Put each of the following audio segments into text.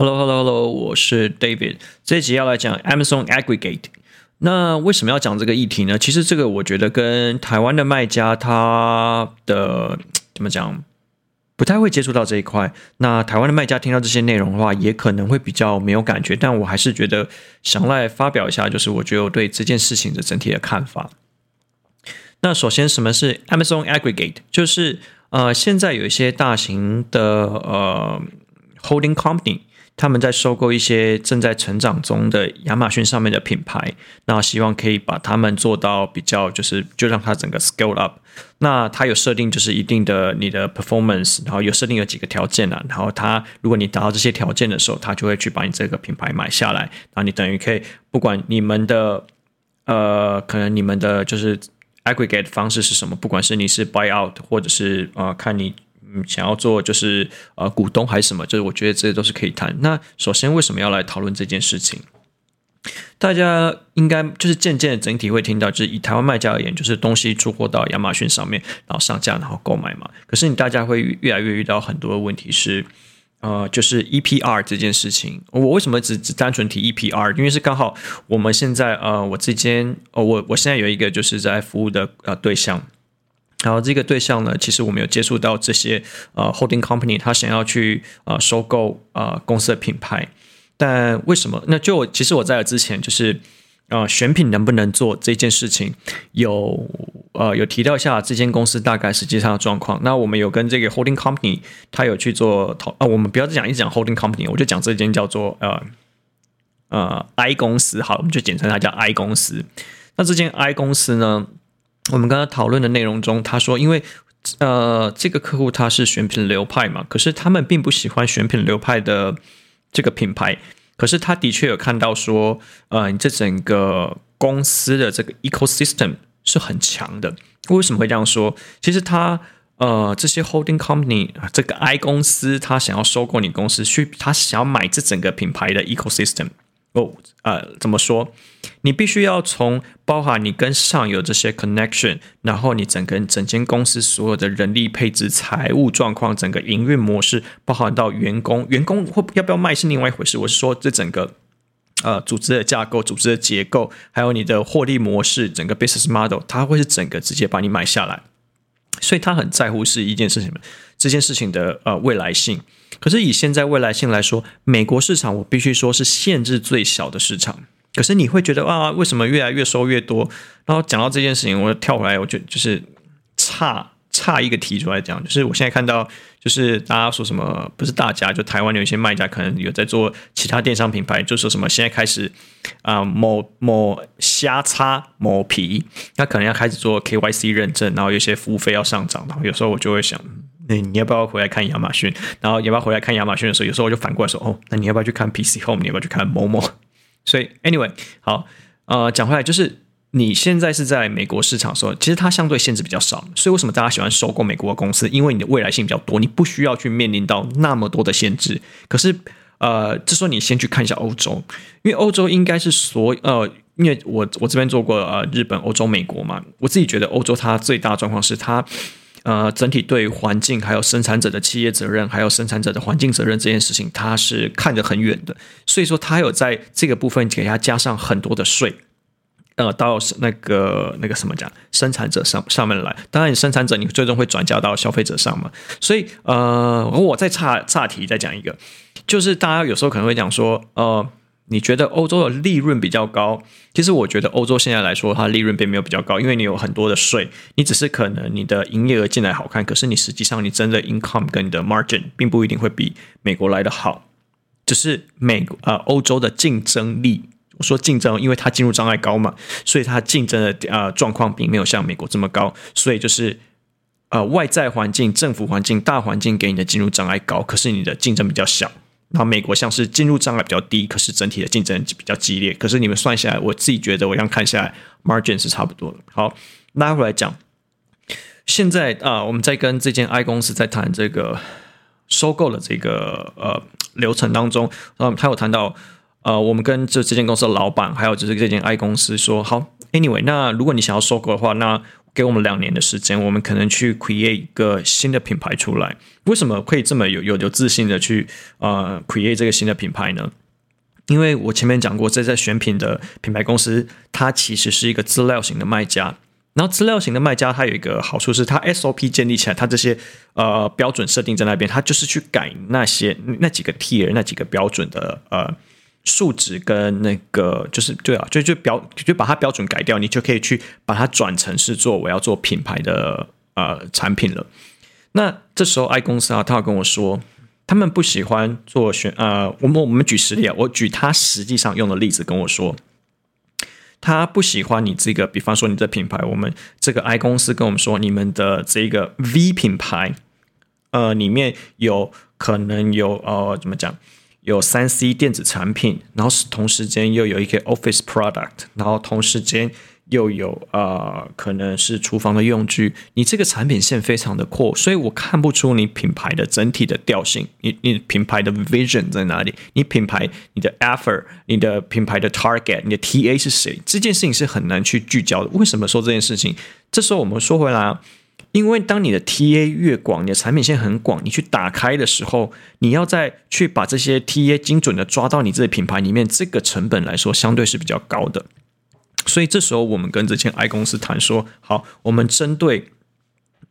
Hello，Hello，Hello，我是 David。这一集要来讲 Amazon Aggregate。那为什么要讲这个议题呢？其实这个我觉得跟台湾的卖家他的怎么讲不太会接触到这一块。那台湾的卖家听到这些内容的话，也可能会比较没有感觉。但我还是觉得想来发表一下，就是我觉得我对这件事情的整体的看法。那首先，什么是 Amazon Aggregate？就是呃，现在有一些大型的呃 holding company。他们在收购一些正在成长中的亚马逊上面的品牌，那希望可以把他们做到比较，就是就让它整个 scale up。那它有设定就是一定的你的 performance，然后有设定有几个条件啊，然后它如果你达到这些条件的时候，它就会去把你这个品牌买下来，然后你等于可以不管你们的呃，可能你们的就是 aggregate 方式是什么，不管是你是 buy out 或者是呃看你。嗯，想要做就是呃股东还是什么，就是我觉得这些都是可以谈。那首先为什么要来讨论这件事情？大家应该就是渐渐的整体会听到，就是以台湾卖家而言，就是东西出货到亚马逊上面，然后上架，然后购买嘛。可是你大家会越来越遇到很多的问题是，呃，就是 EPR 这件事情。我为什么只只单纯提 EPR？因为是刚好我们现在呃，我之间呃，我我现在有一个就是在服务的呃对象。然后这个对象呢，其实我们有接触到这些呃 holding company，他想要去呃收购呃公司的品牌，但为什么？那就其实我在之前就是呃选品能不能做这件事情，有呃有提到一下这间公司大概实际上的状况。那我们有跟这个 holding company，他有去做讨啊，我们不要再讲一直讲 holding company，我就讲这间叫做呃呃 I 公司，好，我们就简称它叫 I 公司。那这间 I 公司呢？我们刚刚讨论的内容中，他说，因为呃，这个客户他是选品流派嘛，可是他们并不喜欢选品流派的这个品牌，可是他的确有看到说，呃，你这整个公司的这个 ecosystem 是很强的。为什么会这样说？其实他呃，这些 holding company 这个 I 公司，他想要收购你公司，去他想要买这整个品牌的 ecosystem。哦，呃，怎么说？你必须要从包含你跟上游这些 connection，然后你整个整间公司所有的人力配置、财务状况、整个营运模式，包含到员工，员工会要不要卖是另外一回事。我是说，这整个呃组织的架构、组织的结构，还有你的获利模式，整个 business model，它会是整个直接把你买下来。所以他很在乎是一件事情，这件事情的呃未来性。可是以现在未来性来说，美国市场我必须说是限制最小的市场。可是你会觉得啊，为什么越来越收越多？然后讲到这件事情，我就跳回来，我就就是差差一个提出来讲，就是我现在看到，就是大家说什么，不是大家，就台湾有一些卖家可能有在做其他电商品牌，就说什么现在开始啊、某某瞎擦某皮，那可能要开始做 KYC 认证，然后有些服务费要上涨，然后有时候我就会想。那你要不要回来看亚马逊？然后要不要回来看亚马逊的时候，有时候我就反过来说，哦，那你要不要去看 PC Home？你要不要去看某某？所以，anyway，好，呃，讲回来就是，你现在是在美国市场的时候，其实它相对限制比较少。所以为什么大家喜欢收购美国的公司？因为你的未来性比较多，你不需要去面临到那么多的限制。可是，呃，这时候你先去看一下欧洲，因为欧洲应该是所呃，因为我我这边做过呃日本、欧洲、美国嘛，我自己觉得欧洲它最大的状况是它。呃，整体对环境，还有生产者的企业责任，还有生产者的环境责任这件事情，它是看得很远的。所以说，它有在这个部分给它加上很多的税，呃，到那个那个什么讲，生产者上上面来。当然，生产者你最终会转嫁到消费者上嘛。所以，呃，我再岔岔题再讲一个，就是大家有时候可能会讲说，呃。你觉得欧洲的利润比较高？其实我觉得欧洲现在来说，它利润并没有比较高，因为你有很多的税，你只是可能你的营业额进来好看，可是你实际上你真的 income 跟你的 margin 并不一定会比美国来的好。只是美呃欧洲的竞争力，我说竞争，因为它进入障碍高嘛，所以它竞争的呃状况并没有像美国这么高，所以就是呃外在环境、政府环境、大环境给你的进入障碍高，可是你的竞争比较小。那美国像是进入障碍比较低，可是整体的竞争比较激烈。可是你们算下来，我自己觉得我这样看下来，margin 是差不多的。好，拉回来讲，现在啊、我们在跟这间 I 公司在谈这个收购的这个呃流程当中，呃，他有谈到呃，我们跟这这间公司的老板，还有就是这间 I 公司说，好，anyway，那如果你想要收购的话，那给我们两年的时间，我们可能去 create 一个新的品牌出来。为什么可以这么有有有自信的去呃 create 这个新的品牌呢？因为我前面讲过，这在选品的品牌公司，它其实是一个资料型的卖家。然后资料型的卖家，它有一个好处是，它 SOP 建立起来，它这些呃标准设定在那边，它就是去改那些那几个 tier 那几个标准的呃数值跟那个就是对啊，就就标就把它标准改掉，你就可以去把它转成是做我要做品牌的呃产品了。那这时候 I 公司啊，他要跟我说。他们不喜欢做选呃，我们我们举实例啊，我举他实际上用的例子跟我说，他不喜欢你这个，比方说你的品牌，我们这个 I 公司跟我们说，你们的这个 V 品牌，呃，里面有可能有呃，怎么讲，有三 C 电子产品，然后是同时间又有一个 Office Product，然后同时间。又有啊、可能是厨房的用具。你这个产品线非常的阔，所以我看不出你品牌的整体的调性。你你品牌的 vision 在哪里？你品牌你的 effort，你的品牌的 target，你的 TA 是谁？这件事情是很难去聚焦的。为什么说这件事情？这时候我们说回来，因为当你的 TA 越广，你的产品线很广，你去打开的时候，你要再去把这些 TA 精准的抓到你这个品牌里面，这个成本来说相对是比较高的。所以这时候，我们跟这间 I 公司谈说，好，我们针对，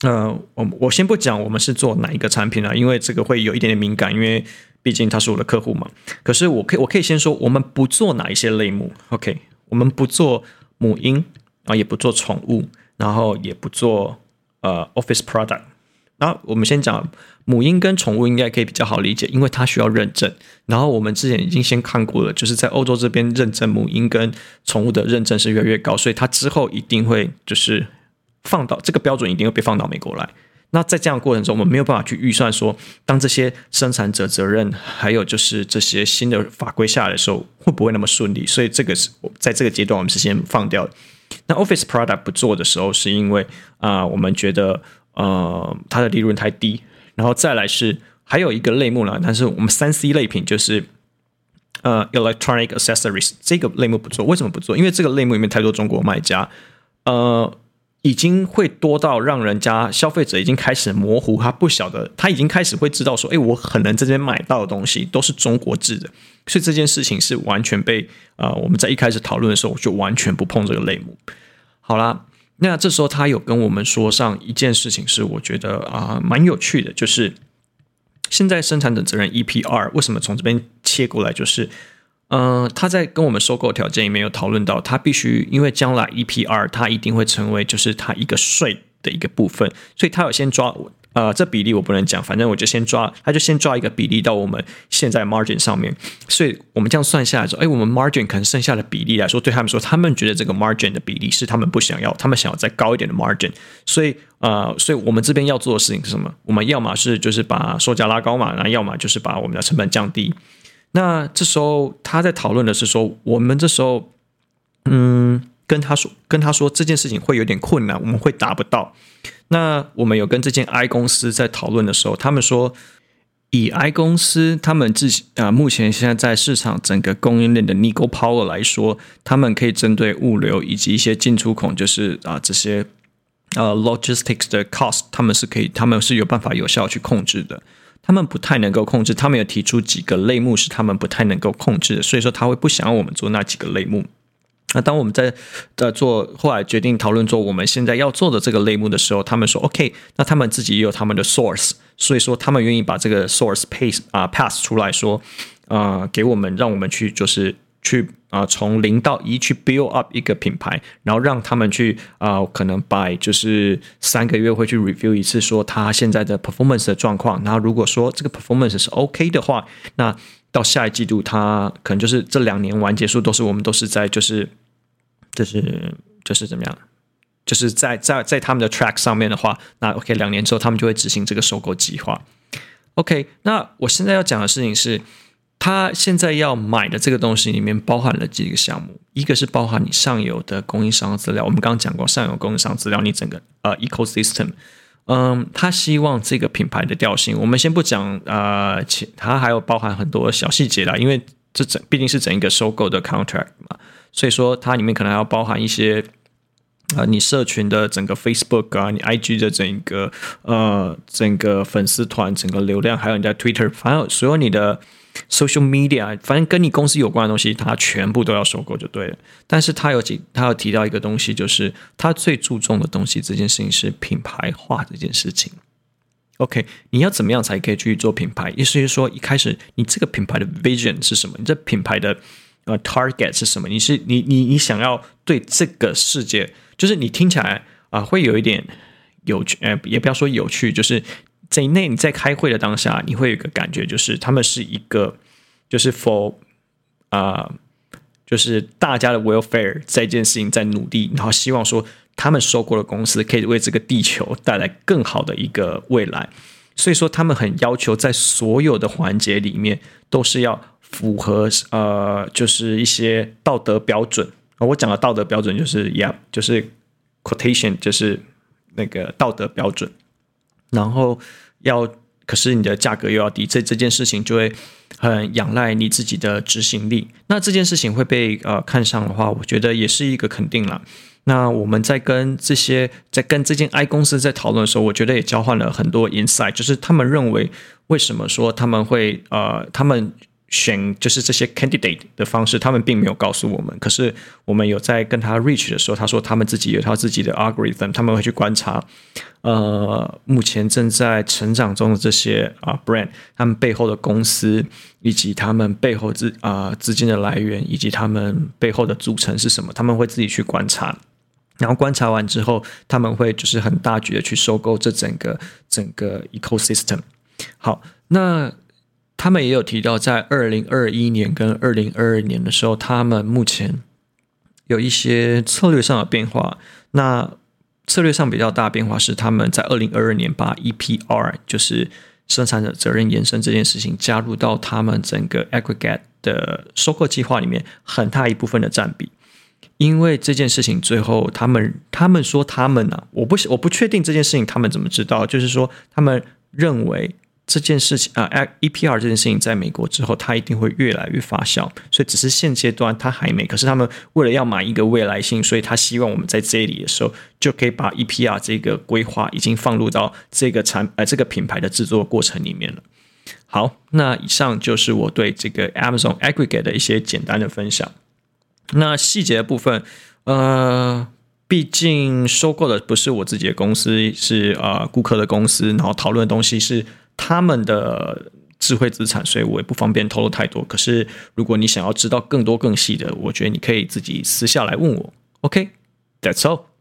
呃，我我先不讲我们是做哪一个产品啊，因为这个会有一点点敏感，因为毕竟他是我的客户嘛。可是我可以，我可以先说，我们不做哪一些类目，OK？我们不做母婴啊，也不做宠物，然后也不做呃 Office Product。然后我们先讲母婴跟宠物，应该可以比较好理解，因为它需要认证。然后我们之前已经先看过了，就是在欧洲这边认证母婴跟宠物的认证是越来越高，所以它之后一定会就是放到这个标准，一定会被放到美国来。那在这样的过程中，我们没有办法去预算说，当这些生产者责任还有就是这些新的法规下来的时候，会不会那么顺利？所以这个是在这个阶段我们是先放掉。那 Office Product 不做的时候，是因为啊、我们觉得。呃，它的利润太低，然后再来是还有一个类目呢，但是我们三 C 类品就是呃，electronic accessories 这个类目不做，为什么不做？因为这个类目里面太多中国卖家，呃，已经会多到让人家消费者已经开始模糊，他不晓得，他已经开始会知道说，哎，我可能这边买到的东西都是中国制的，所以这件事情是完全被呃，我们在一开始讨论的时候就完全不碰这个类目。好啦。那这时候他有跟我们说上一件事情，是我觉得啊蛮有趣的，就是现在生产者责任 EPR 为什么从这边切过来，就是嗯、他在跟我们收购条件里面有讨论到，他必须因为将来 EPR 他一定会成为就是他一个税的一个部分，所以他有先抓。呃，这比例我不能讲，反正我就先抓，他就先抓一个比例到我们现在 margin 上面，所以我们这样算下来说，哎，我们 margin 可能剩下的比例来说，对他们说，他们觉得这个 margin 的比例是他们不想要，他们想要再高一点的 margin，所以呃，所以我们这边要做的事情是什么？我们要么是就是把售价拉高嘛，然后要么就是把我们的成本降低。那这时候他在讨论的是说，我们这时候嗯，跟他说，跟他说这件事情会有点困难，我们会达不到。那我们有跟这间 I 公司在讨论的时候，他们说，以 I 公司他们自己啊，目前现在在市场整个供应链的 nego power 来说，他们可以针对物流以及一些进出口，就是啊这些呃 logistics 的 cost，他们是可以，他们是有办法有效去控制的。他们不太能够控制，他们有提出几个类目是他们不太能够控制的，所以说他会不想要我们做那几个类目。那当我们在在做后来决定讨论做我们现在要做的这个类目的时候，他们说 OK，那他们自己也有他们的 source，所以说他们愿意把这个 source pass 啊 pass 出来说，啊给我们让我们去就是去啊从零到一去 build up 一个品牌，然后让他们去啊可能 by 就是三个月会去 review 一次，说他现在的 performance 的状况，然后如果说这个 performance 是 OK 的话，那到下一季度他可能就是这两年完结束都是我们都是在就是。就是就是怎么样？就是在在在他们的 track 上面的话，那 OK，两年之后他们就会执行这个收购计划。OK，那我现在要讲的事情是，他现在要买的这个东西里面包含了几个项目，一个是包含你上游的供应商资料，我们刚刚讲过上游供应商资料，你整个呃 ecosystem，嗯，他希望这个品牌的调性，我们先不讲呃，其他还有包含很多小细节啦，因为这整毕竟是整一个收购的 contract 嘛。所以说，它里面可能要包含一些啊，你社群的整个 Facebook 啊，你 IG 的整个呃整个粉丝团、整个流量，还有你在 Twitter，反正所有你的 social media，反正跟你公司有关的东西，它全部都要收购就对了。但是它有几，它有提到一个东西，就是他最注重的东西，这件事情是品牌化这件事情。OK，你要怎么样才可以去做品牌？意思是说，一开始你这个品牌的 vision 是什么？你这品牌的呃 target 是什么？你是你你你想要对这个世界，就是你听起来啊、会有一点有趣，呃，也不要说有趣，就是在那你在开会的当下，你会有一个感觉，就是他们是一个就是 for 啊、就是大家的 welfare 这件事情在努力，然后希望说。他们收购的公司可以为这个地球带来更好的一个未来，所以说他们很要求在所有的环节里面都是要符合呃，就是一些道德标准。我讲的道德标准就是 yeah，就是 quotation，就是那个道德标准。然后要，可是你的价格又要低，这这件事情就会很仰赖你自己的执行力。那这件事情会被呃看上的话，我觉得也是一个肯定了。那我们在跟这些在跟这间 I 公司在讨论的时候，我觉得也交换了很多 insight，就是他们认为为什么说他们会呃，他们选就是这些 candidate 的方式，他们并没有告诉我们。可是我们有在跟他 reach 的时候，他说他们自己有他自己的 algorithm，他们会去观察呃目前正在成长中的这些啊 brand，他们背后的公司以及他们背后资啊资金的来源以及他们背后的组成是什么，他们会自己去观察。然后观察完之后，他们会就是很大局的去收购这整个整个 ecosystem。好，那他们也有提到，在二零二一年跟二零二二年的时候，他们目前有一些策略上的变化。那策略上比较大的变化是，他们在二零二二年把 EPR，就是生产者责任延伸这件事情，加入到他们整个 aggregate 的收购计划里面，很大一部分的占比。因为这件事情最后，他们他们说他们呢、啊，我不我不确定这件事情他们怎么知道，就是说他们认为这件事情啊，EPR 这件事情在美国之后，它一定会越来越发酵，所以只是现阶段它还没。可是他们为了要买一个未来性，所以他希望我们在这里的时候就可以把 EPR 这个规划已经放入到这个产呃这个品牌的制作过程里面了。好，那以上就是我对这个 Amazon Aggregate 的一些简单的分享。那细节的部分，呃，毕竟收购的不是我自己的公司，是、呃、顾客的公司，然后讨论的东西是他们的智慧资产，所以我也不方便透露太多。可是如果你想要知道更多更细的，我觉得你可以自己私下来问我。OK，That's all。